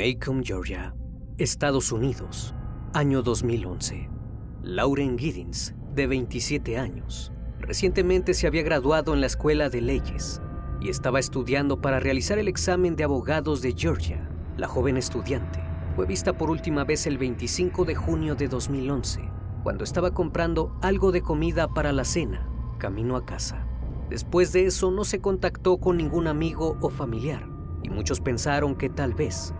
Macomb, Georgia, Estados Unidos, año 2011. Lauren Giddens, de 27 años, recientemente se había graduado en la Escuela de Leyes y estaba estudiando para realizar el examen de abogados de Georgia. La joven estudiante fue vista por última vez el 25 de junio de 2011, cuando estaba comprando algo de comida para la cena, camino a casa. Después de eso no se contactó con ningún amigo o familiar, y muchos pensaron que tal vez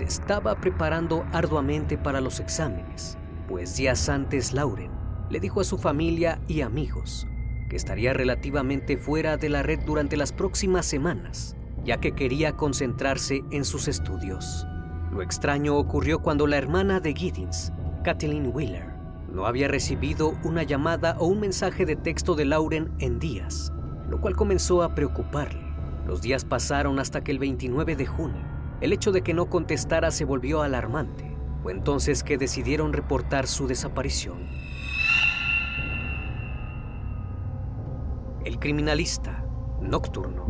estaba preparando arduamente para los exámenes, pues días antes Lauren le dijo a su familia y amigos que estaría relativamente fuera de la red durante las próximas semanas, ya que quería concentrarse en sus estudios. Lo extraño ocurrió cuando la hermana de Giddens, Kathleen Wheeler, no había recibido una llamada o un mensaje de texto de Lauren en días, lo cual comenzó a preocuparle. Los días pasaron hasta que el 29 de junio, el hecho de que no contestara se volvió alarmante. Fue entonces que decidieron reportar su desaparición. El criminalista nocturno.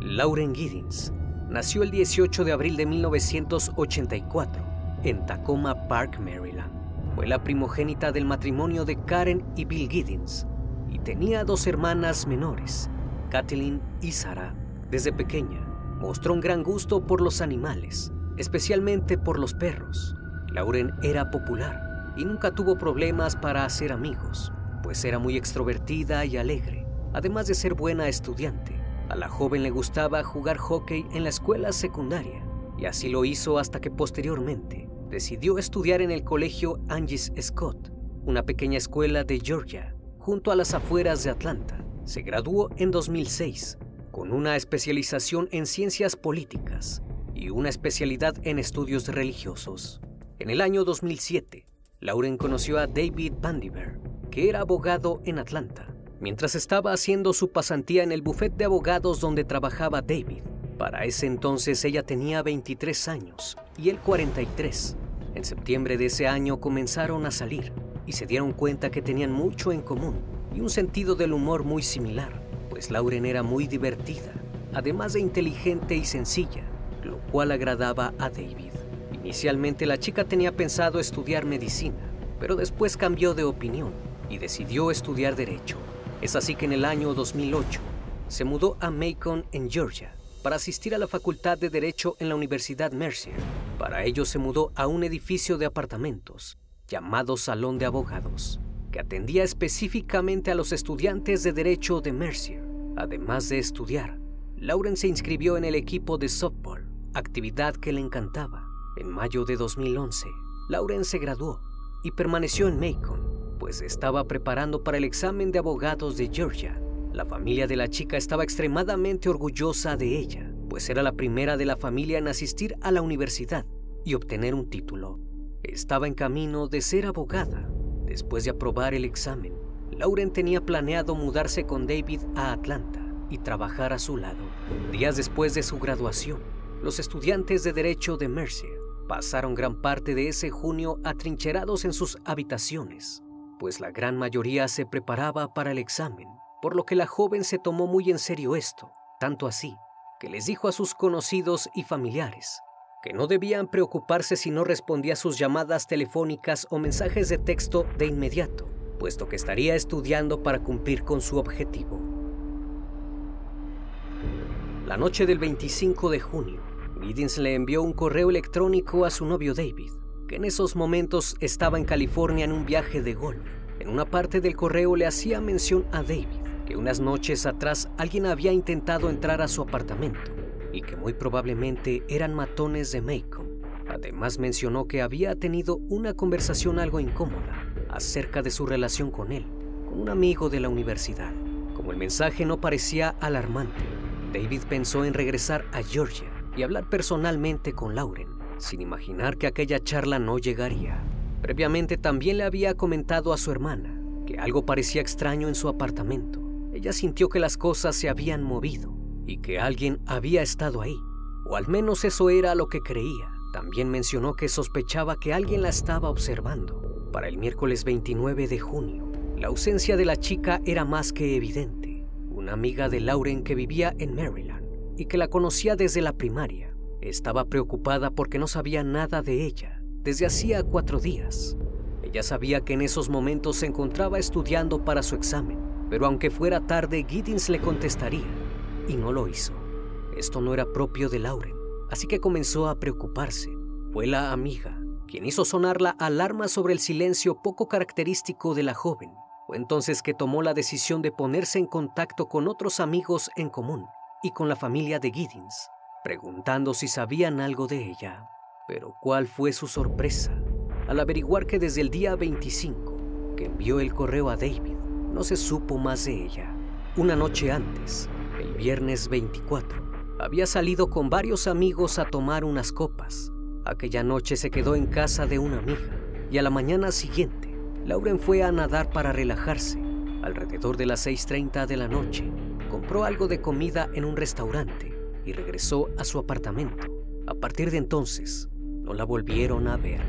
Lauren Giddens nació el 18 de abril de 1984 en Tacoma Park, Maryland. Fue la primogénita del matrimonio de Karen y Bill Giddens y tenía dos hermanas menores, Kathleen y Sara, desde pequeña, mostró un gran gusto por los animales, especialmente por los perros. Lauren era popular y nunca tuvo problemas para hacer amigos, pues era muy extrovertida y alegre, además de ser buena estudiante. A la joven le gustaba jugar hockey en la escuela secundaria, y así lo hizo hasta que posteriormente decidió estudiar en el colegio Angie's Scott, una pequeña escuela de Georgia, junto a las afueras de Atlanta. Se graduó en 2006 con una especialización en ciencias políticas y una especialidad en estudios religiosos. En el año 2007, Lauren conoció a David Bandiver, que era abogado en Atlanta, mientras estaba haciendo su pasantía en el bufete de abogados donde trabajaba David. Para ese entonces ella tenía 23 años y él 43. En septiembre de ese año comenzaron a salir y se dieron cuenta que tenían mucho en común y un sentido del humor muy similar, pues Lauren era muy divertida, además de inteligente y sencilla, lo cual agradaba a David. Inicialmente la chica tenía pensado estudiar medicina, pero después cambió de opinión y decidió estudiar derecho. Es así que en el año 2008 se mudó a Macon, en Georgia, para asistir a la Facultad de Derecho en la Universidad Mercer. Para ello se mudó a un edificio de apartamentos llamado Salón de Abogados atendía específicamente a los estudiantes de Derecho de Mercier. Además de estudiar, Lauren se inscribió en el equipo de softball, actividad que le encantaba. En mayo de 2011, Lauren se graduó y permaneció en Macon, pues estaba preparando para el examen de abogados de Georgia. La familia de la chica estaba extremadamente orgullosa de ella, pues era la primera de la familia en asistir a la universidad y obtener un título. Estaba en camino de ser abogada Después de aprobar el examen, Lauren tenía planeado mudarse con David a Atlanta y trabajar a su lado. Días después de su graduación, los estudiantes de Derecho de Mercer pasaron gran parte de ese junio atrincherados en sus habitaciones, pues la gran mayoría se preparaba para el examen, por lo que la joven se tomó muy en serio esto, tanto así que les dijo a sus conocidos y familiares que no debían preocuparse si no respondía a sus llamadas telefónicas o mensajes de texto de inmediato, puesto que estaría estudiando para cumplir con su objetivo. La noche del 25 de junio, Giddens le envió un correo electrónico a su novio David, que en esos momentos estaba en California en un viaje de golf. En una parte del correo le hacía mención a David que unas noches atrás alguien había intentado entrar a su apartamento y que muy probablemente eran matones de Macon. Además mencionó que había tenido una conversación algo incómoda acerca de su relación con él, con un amigo de la universidad. Como el mensaje no parecía alarmante, David pensó en regresar a Georgia y hablar personalmente con Lauren, sin imaginar que aquella charla no llegaría. Previamente también le había comentado a su hermana que algo parecía extraño en su apartamento. Ella sintió que las cosas se habían movido y que alguien había estado ahí, o al menos eso era lo que creía. También mencionó que sospechaba que alguien la estaba observando. Para el miércoles 29 de junio, la ausencia de la chica era más que evidente. Una amiga de Lauren que vivía en Maryland y que la conocía desde la primaria estaba preocupada porque no sabía nada de ella desde hacía cuatro días. Ella sabía que en esos momentos se encontraba estudiando para su examen, pero aunque fuera tarde, Giddens le contestaría, y no lo hizo. Esto no era propio de Lauren, así que comenzó a preocuparse. Fue la amiga quien hizo sonar la alarma sobre el silencio poco característico de la joven. Fue entonces que tomó la decisión de ponerse en contacto con otros amigos en común y con la familia de Giddens, preguntando si sabían algo de ella. Pero ¿cuál fue su sorpresa al averiguar que desde el día 25 que envió el correo a David no se supo más de ella? Una noche antes, el viernes 24, había salido con varios amigos a tomar unas copas. Aquella noche se quedó en casa de una amiga y a la mañana siguiente, Lauren fue a nadar para relajarse. Alrededor de las 6.30 de la noche, compró algo de comida en un restaurante y regresó a su apartamento. A partir de entonces, no la volvieron a ver.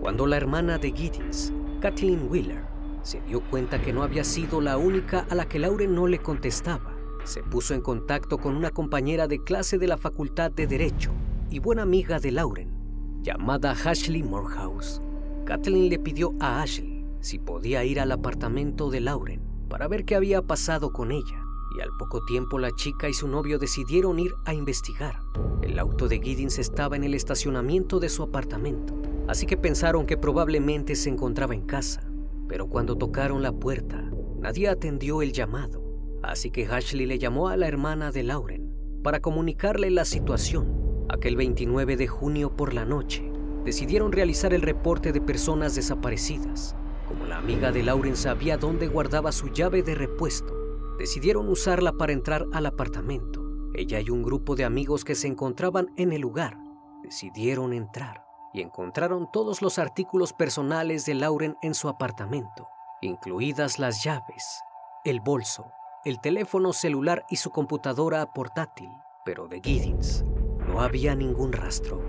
Cuando la hermana de Giddens, Kathleen Wheeler, se dio cuenta que no había sido la única a la que Lauren no le contestaba, se puso en contacto con una compañera de clase de la Facultad de Derecho y buena amiga de Lauren, llamada Ashley Morehouse. Kathleen le pidió a Ashley si podía ir al apartamento de Lauren para ver qué había pasado con ella y al poco tiempo la chica y su novio decidieron ir a investigar. El auto de Giddens estaba en el estacionamiento de su apartamento, así que pensaron que probablemente se encontraba en casa. Pero cuando tocaron la puerta, nadie atendió el llamado, así que Ashley le llamó a la hermana de Lauren para comunicarle la situación. Aquel 29 de junio por la noche, decidieron realizar el reporte de personas desaparecidas. Como la amiga de Lauren sabía dónde guardaba su llave de repuesto, decidieron usarla para entrar al apartamento. Ella y un grupo de amigos que se encontraban en el lugar decidieron entrar y encontraron todos los artículos personales de Lauren en su apartamento, incluidas las llaves, el bolso, el teléfono celular y su computadora portátil. Pero de Giddens no había ningún rastro.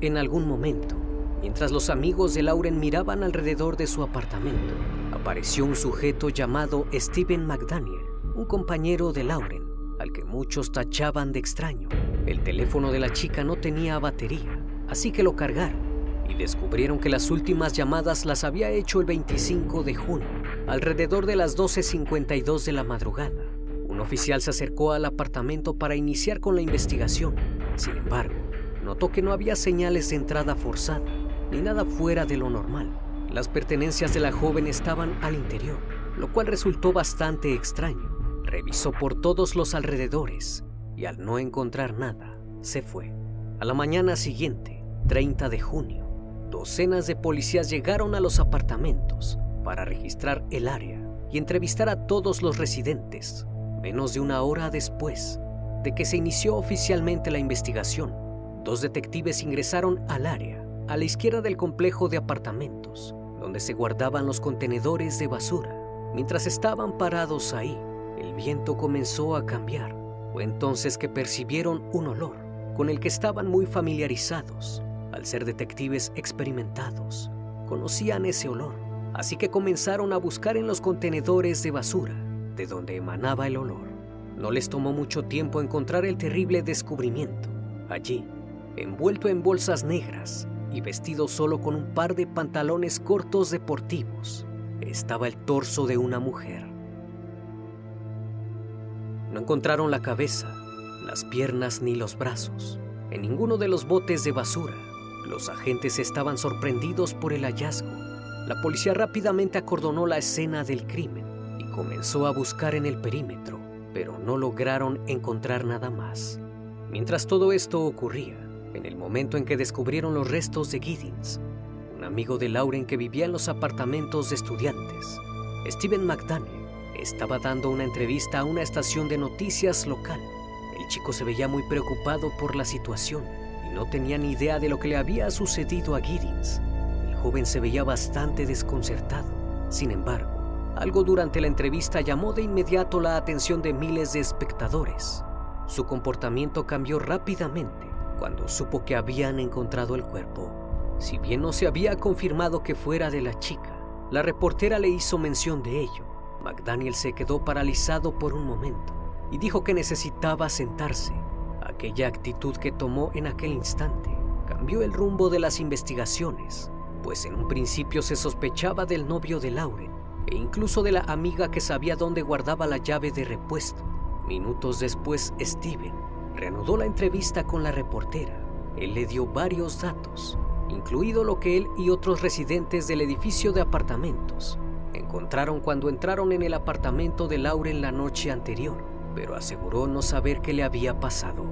En algún momento, mientras los amigos de Lauren miraban alrededor de su apartamento, apareció un sujeto llamado Steven McDaniel, un compañero de Lauren, al que muchos tachaban de extraño. El teléfono de la chica no tenía batería, así que lo cargaron y descubrieron que las últimas llamadas las había hecho el 25 de junio, alrededor de las 12.52 de la madrugada. Un oficial se acercó al apartamento para iniciar con la investigación. Sin embargo, notó que no había señales de entrada forzada, ni nada fuera de lo normal. Las pertenencias de la joven estaban al interior, lo cual resultó bastante extraño. Revisó por todos los alrededores y al no encontrar nada, se fue. A la mañana siguiente, 30 de junio, docenas de policías llegaron a los apartamentos para registrar el área y entrevistar a todos los residentes. Menos de una hora después de que se inició oficialmente la investigación, dos detectives ingresaron al área a la izquierda del complejo de apartamentos, donde se guardaban los contenedores de basura. Mientras estaban parados ahí, el viento comenzó a cambiar. Fue entonces que percibieron un olor con el que estaban muy familiarizados al ser detectives experimentados, conocían ese olor, así que comenzaron a buscar en los contenedores de basura de donde emanaba el olor. No les tomó mucho tiempo encontrar el terrible descubrimiento. Allí, envuelto en bolsas negras, y vestido solo con un par de pantalones cortos deportivos, estaba el torso de una mujer. No encontraron la cabeza, las piernas ni los brazos en ninguno de los botes de basura. Los agentes estaban sorprendidos por el hallazgo. La policía rápidamente acordonó la escena del crimen y comenzó a buscar en el perímetro, pero no lograron encontrar nada más. Mientras todo esto ocurría, en el momento en que descubrieron los restos de Giddens, un amigo de Lauren que vivía en los apartamentos de estudiantes, Steven McDaniel, estaba dando una entrevista a una estación de noticias local. El chico se veía muy preocupado por la situación no tenía ni idea de lo que le había sucedido a Giddens. El joven se veía bastante desconcertado. Sin embargo, algo durante la entrevista llamó de inmediato la atención de miles de espectadores. Su comportamiento cambió rápidamente cuando supo que habían encontrado el cuerpo. Si bien no se había confirmado que fuera de la chica, la reportera le hizo mención de ello. McDaniel se quedó paralizado por un momento y dijo que necesitaba sentarse. Aquella actitud que tomó en aquel instante cambió el rumbo de las investigaciones, pues en un principio se sospechaba del novio de Lauren e incluso de la amiga que sabía dónde guardaba la llave de repuesto. Minutos después, Steven reanudó la entrevista con la reportera. Él le dio varios datos, incluido lo que él y otros residentes del edificio de apartamentos encontraron cuando entraron en el apartamento de Lauren la noche anterior, pero aseguró no saber qué le había pasado.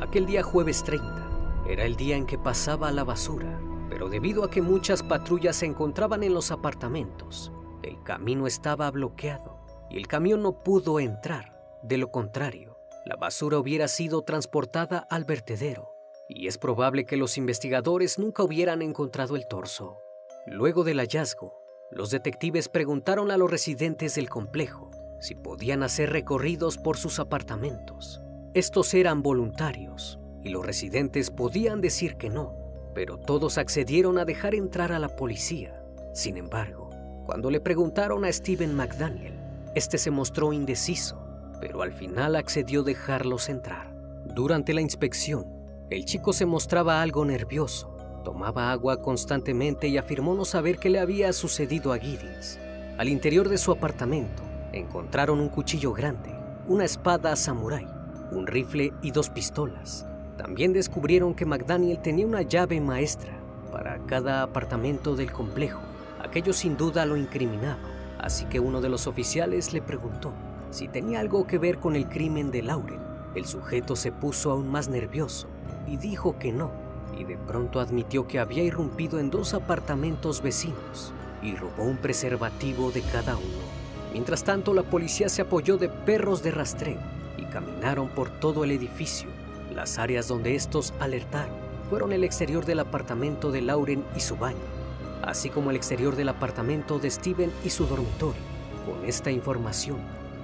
Aquel día jueves 30 era el día en que pasaba la basura, pero debido a que muchas patrullas se encontraban en los apartamentos, el camino estaba bloqueado y el camión no pudo entrar. De lo contrario, la basura hubiera sido transportada al vertedero y es probable que los investigadores nunca hubieran encontrado el torso. Luego del hallazgo, los detectives preguntaron a los residentes del complejo si podían hacer recorridos por sus apartamentos. Estos eran voluntarios y los residentes podían decir que no, pero todos accedieron a dejar entrar a la policía. Sin embargo, cuando le preguntaron a Steven McDaniel, este se mostró indeciso, pero al final accedió a dejarlos entrar. Durante la inspección, el chico se mostraba algo nervioso, tomaba agua constantemente y afirmó no saber qué le había sucedido a Giddens. Al interior de su apartamento encontraron un cuchillo grande, una espada samurái, un rifle y dos pistolas. También descubrieron que McDaniel tenía una llave maestra para cada apartamento del complejo Aquello sin duda lo incriminaba, así que uno de los oficiales le preguntó si tenía algo que ver con el crimen de Lauren. El sujeto se puso aún más nervioso y dijo que no, y de pronto admitió que había irrumpido en dos apartamentos vecinos y robó un preservativo de cada uno. Mientras tanto, la policía se apoyó de perros de rastreo y caminaron por todo el edificio. Las áreas donde estos alertaron fueron el exterior del apartamento de Lauren y su baño así como el exterior del apartamento de Steven y su dormitorio. Con esta información,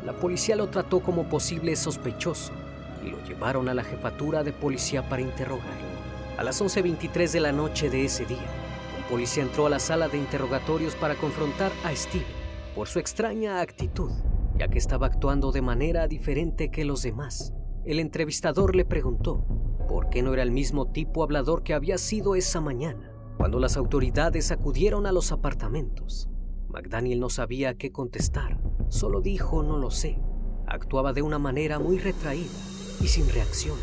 la policía lo trató como posible sospechoso y lo llevaron a la jefatura de policía para interrogarlo. A las 11.23 de la noche de ese día, un policía entró a la sala de interrogatorios para confrontar a Steven por su extraña actitud, ya que estaba actuando de manera diferente que los demás. El entrevistador le preguntó por qué no era el mismo tipo hablador que había sido esa mañana. Cuando las autoridades acudieron a los apartamentos, McDaniel no sabía qué contestar, solo dijo no lo sé. Actuaba de una manera muy retraída y sin reacción,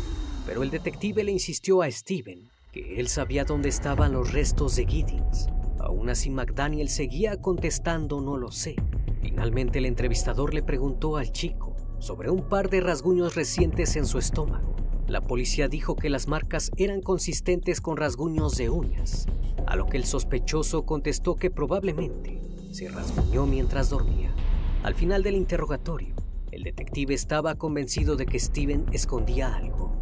pero el detective le insistió a Steven que él sabía dónde estaban los restos de Giddens. Aún así McDaniel seguía contestando no lo sé. Finalmente el entrevistador le preguntó al chico sobre un par de rasguños recientes en su estómago. La policía dijo que las marcas eran consistentes con rasguños de uñas a lo que el sospechoso contestó que probablemente se rasguñó mientras dormía. Al final del interrogatorio, el detective estaba convencido de que Steven escondía algo.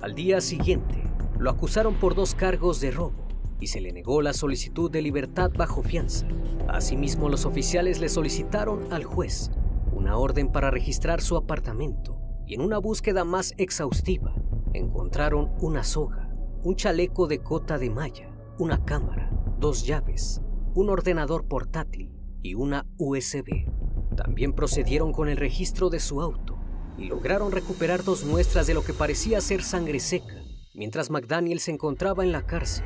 Al día siguiente, lo acusaron por dos cargos de robo y se le negó la solicitud de libertad bajo fianza. Asimismo, los oficiales le solicitaron al juez una orden para registrar su apartamento y en una búsqueda más exhaustiva encontraron una soga un chaleco de cota de malla, una cámara, dos llaves, un ordenador portátil y una USB. También procedieron con el registro de su auto y lograron recuperar dos muestras de lo que parecía ser sangre seca Mientras McDaniel se encontraba en la cárcel,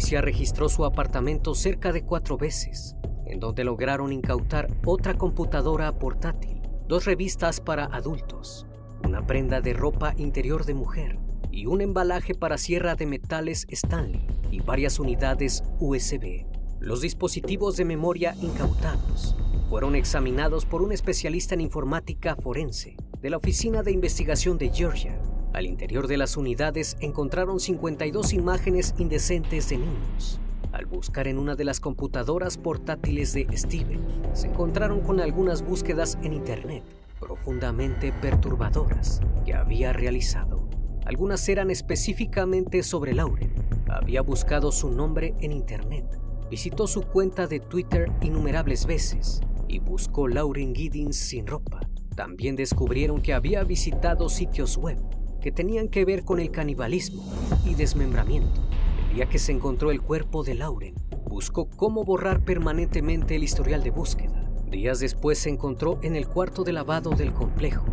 policía registró su apartamento cerca de cuatro veces, en donde lograron incautar otra computadora portátil, dos revistas para adultos, una prenda de ropa interior de mujer y un embalaje para sierra de metales Stanley y varias unidades USB. Los dispositivos de memoria incautados fueron examinados por un especialista en informática forense de la Oficina de Investigación de Georgia. Al interior de las unidades encontraron 52 imágenes indecentes de niños. Al buscar en una de las computadoras portátiles de Steven, se encontraron con algunas búsquedas en Internet profundamente perturbadoras que había realizado. Algunas eran específicamente sobre Lauren. Había buscado su nombre en Internet, visitó su cuenta de Twitter innumerables veces y buscó Lauren Giddens sin ropa. También descubrieron que había visitado sitios web que tenían que ver con el canibalismo y desmembramiento. El día que se encontró el cuerpo de Lauren, buscó cómo borrar permanentemente el historial de búsqueda. Días después se encontró en el cuarto de lavado del complejo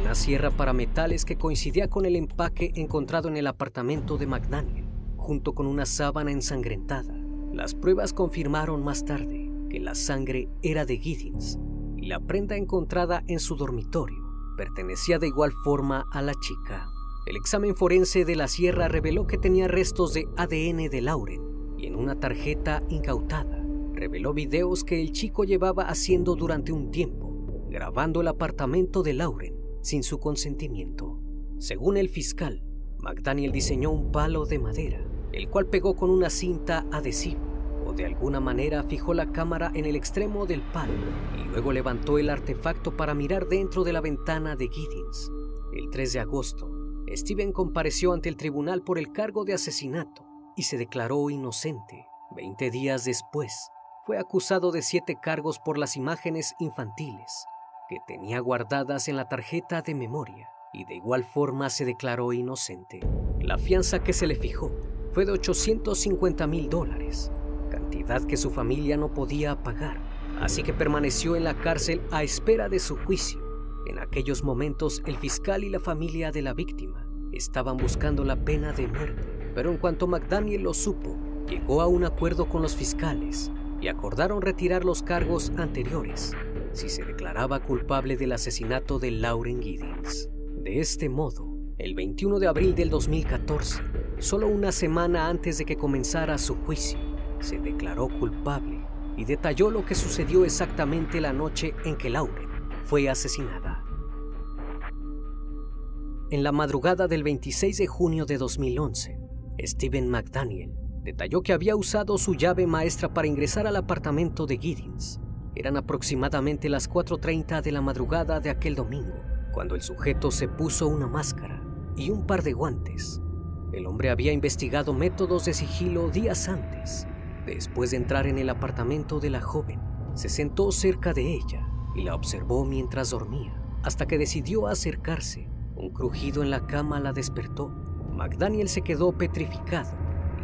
una sierra para metales que coincidía con el empaque encontrado en el apartamento de McDaniel, junto con una sábana ensangrentada. Las pruebas confirmaron más tarde que la sangre era de Giddens y la prenda encontrada en su dormitorio pertenecía de igual forma a la chica. El examen forense de la sierra reveló que tenía restos de ADN de Lauren y en una tarjeta incautada reveló videos que el chico llevaba haciendo durante un tiempo, grabando el apartamento de Lauren sin su consentimiento. Según el fiscal, McDaniel diseñó un palo de madera, el cual pegó con una cinta adhesiva de alguna manera fijó la cámara en el extremo del palo y luego levantó el artefacto para mirar dentro de la ventana de Giddens. El 3 de agosto, Steven compareció ante el tribunal por el cargo de asesinato y se declaró inocente. Veinte días después, fue acusado de siete cargos por las imágenes infantiles que tenía guardadas en la tarjeta de memoria y de igual forma se declaró inocente. La fianza que se le fijó fue de 850 mil dólares, cantidad que su familia no podía pagar, así que permaneció en la cárcel a espera de su juicio. En aquellos momentos el fiscal y la familia de la víctima estaban buscando la pena de muerte, pero en cuanto McDaniel lo supo, llegó a un acuerdo con los fiscales y acordaron retirar los cargos anteriores si se declaraba culpable del asesinato de Lauren Giddens. De este modo, el 21 de abril del 2014, solo una semana antes de que comenzara su juicio, se declaró culpable y detalló lo que sucedió exactamente la noche en que Lauren fue asesinada. En la madrugada del 26 de junio de 2011, Steven McDaniel detalló que había usado su llave maestra para ingresar al apartamento de Giddens eran aproximadamente las 4.30 de la madrugada de aquel domingo, cuando el sujeto se puso una máscara y un par de guantes. El hombre había investigado métodos de sigilo días antes. Después de entrar en el apartamento de la joven, se sentó cerca de ella y la observó mientras dormía, hasta que decidió acercarse. Un crujido en la cama la despertó. McDaniel se quedó petrificado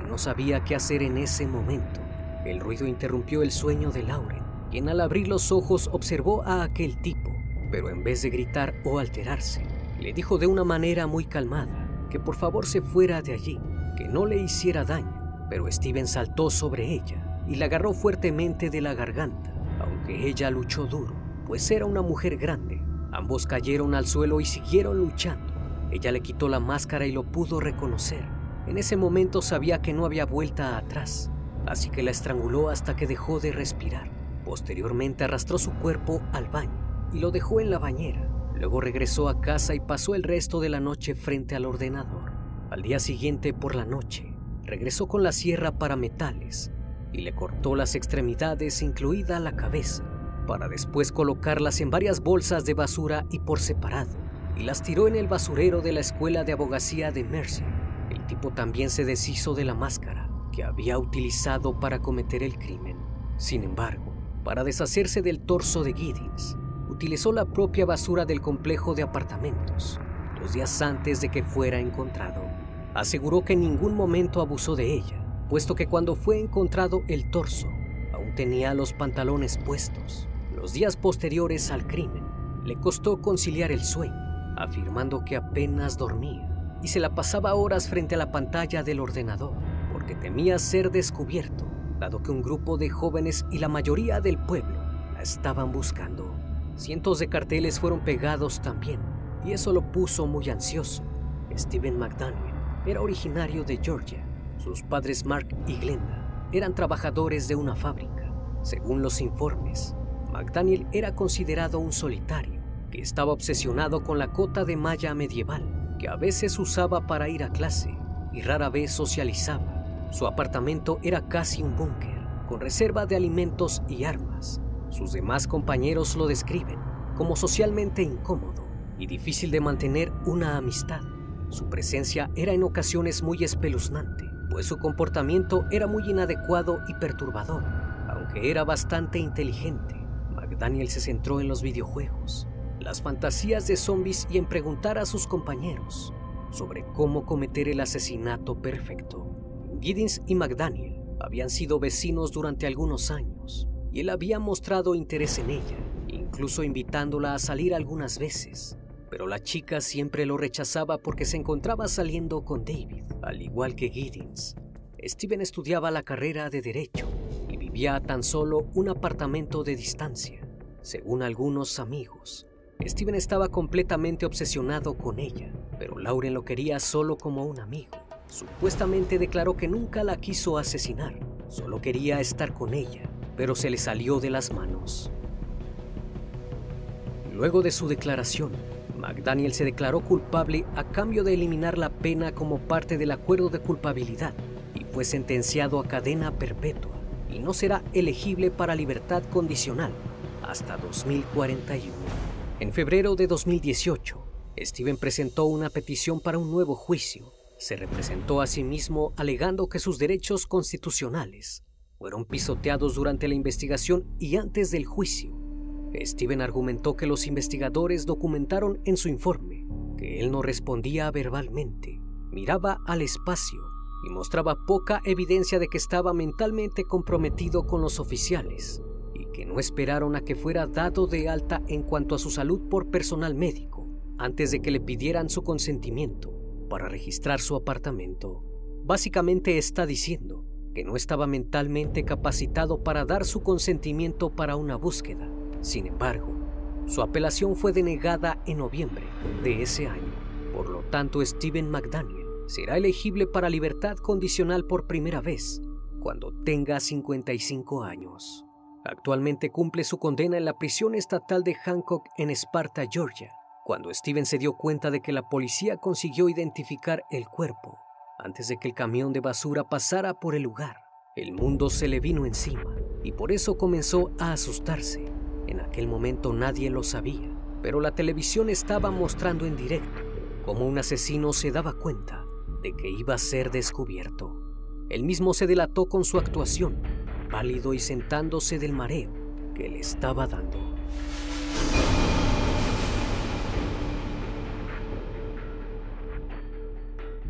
y no sabía qué hacer en ese momento. El ruido interrumpió el sueño de Lauren quien al abrir los ojos observó a aquel tipo, pero en vez de gritar o alterarse, le dijo de una manera muy calmada que por favor se fuera de allí, que no le hiciera daño, pero Steven saltó sobre ella y la agarró fuertemente de la garganta, aunque ella luchó duro, pues era una mujer grande. Ambos cayeron al suelo y siguieron luchando. Ella le quitó la máscara y lo pudo reconocer. En ese momento sabía que no había vuelta atrás, así que la estranguló hasta que dejó de respirar. Posteriormente arrastró su cuerpo al baño y lo dejó en la bañera. Luego regresó a casa y pasó el resto de la noche frente al ordenador. Al día siguiente por la noche, regresó con la sierra para metales y le cortó las extremidades, incluida la cabeza, para después colocarlas en varias bolsas de basura y por separado, y las tiró en el basurero de la escuela de abogacía de Mercy. El tipo también se deshizo de la máscara que había utilizado para cometer el crimen. Sin embargo, para deshacerse del torso de Giddens, utilizó la propia basura del complejo de apartamentos, dos días antes de que fuera encontrado. Aseguró que en ningún momento abusó de ella, puesto que cuando fue encontrado el torso, aún tenía los pantalones puestos. Los días posteriores al crimen, le costó conciliar el sueño, afirmando que apenas dormía y se la pasaba horas frente a la pantalla del ordenador porque temía ser descubierto, dado que un grupo de jóvenes y la mayoría del pueblo la estaban buscando. Cientos de carteles fueron pegados también, y eso lo puso muy ansioso. Stephen McDaniel era originario de Georgia. Sus padres Mark y Glenda eran trabajadores de una fábrica. Según los informes, McDaniel era considerado un solitario que estaba obsesionado con la cota de malla medieval, que a veces usaba para ir a clase y rara vez socializaba. Su apartamento era casi un búnker, con reserva de alimentos y armas. Sus demás compañeros lo describen como socialmente incómodo y difícil de mantener una amistad. Su presencia era en ocasiones muy espeluznante, pues su comportamiento era muy inadecuado y perturbador. Aunque era bastante inteligente, McDaniel se centró en los videojuegos, las fantasías de zombies y en preguntar a sus compañeros sobre cómo cometer el asesinato perfecto. Giddins y McDaniel habían sido vecinos durante algunos años y él había mostrado interés en ella, incluso invitándola a salir algunas veces. Pero la chica siempre lo rechazaba porque se encontraba saliendo con David, al igual que Giddins. Steven estudiaba la carrera de Derecho y vivía a tan solo un apartamento de distancia. Según algunos amigos, Steven estaba completamente obsesionado con ella, pero Lauren lo quería solo como un amigo. Supuestamente declaró que nunca la quiso asesinar, solo quería estar con ella, pero se le salió de las manos. Luego de su declaración, McDaniel se declaró culpable a cambio de eliminar la pena como parte del acuerdo de culpabilidad y fue sentenciado a cadena perpetua y no será elegible para libertad condicional hasta 2041. En febrero de 2018, Steven presentó una petición para un nuevo juicio. Se representó a sí mismo alegando que sus derechos constitucionales fueron pisoteados durante la investigación y antes del juicio. Steven argumentó que los investigadores documentaron en su informe que él no respondía verbalmente, miraba al espacio y mostraba poca evidencia de que estaba mentalmente comprometido con los oficiales y que no esperaron a que fuera dado de alta en cuanto a su salud por personal médico antes de que le pidieran su consentimiento para registrar su apartamento. Básicamente está diciendo que no estaba mentalmente capacitado para dar su consentimiento para una búsqueda. Sin embargo, su apelación fue denegada en noviembre de ese año. Por lo tanto, Steven McDaniel será elegible para libertad condicional por primera vez cuando tenga 55 años. Actualmente cumple su condena en la prisión estatal de Hancock en Sparta, Georgia, cuando Steven se dio cuenta de que la policía consiguió identificar el cuerpo antes de que el camión de basura pasara por el lugar. El mundo se le vino encima y por eso comenzó a asustarse. En aquel momento nadie lo sabía, pero la televisión estaba mostrando en directo cómo un asesino se daba cuenta de que iba a ser descubierto. Él mismo se delató con su actuación, pálido y sentándose del mareo que le estaba dando.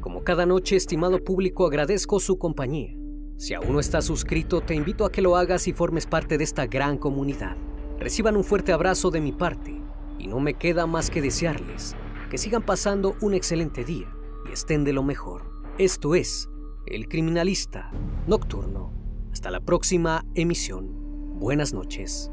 Como cada noche, estimado público, agradezco su compañía. Si aún no estás suscrito, te invito a que lo hagas y formes parte de esta gran comunidad. Reciban un fuerte abrazo de mi parte y no me queda más que desearles que sigan pasando un excelente día y estén de lo mejor. Esto es El Criminalista Nocturno. Hasta la próxima emisión. Buenas noches.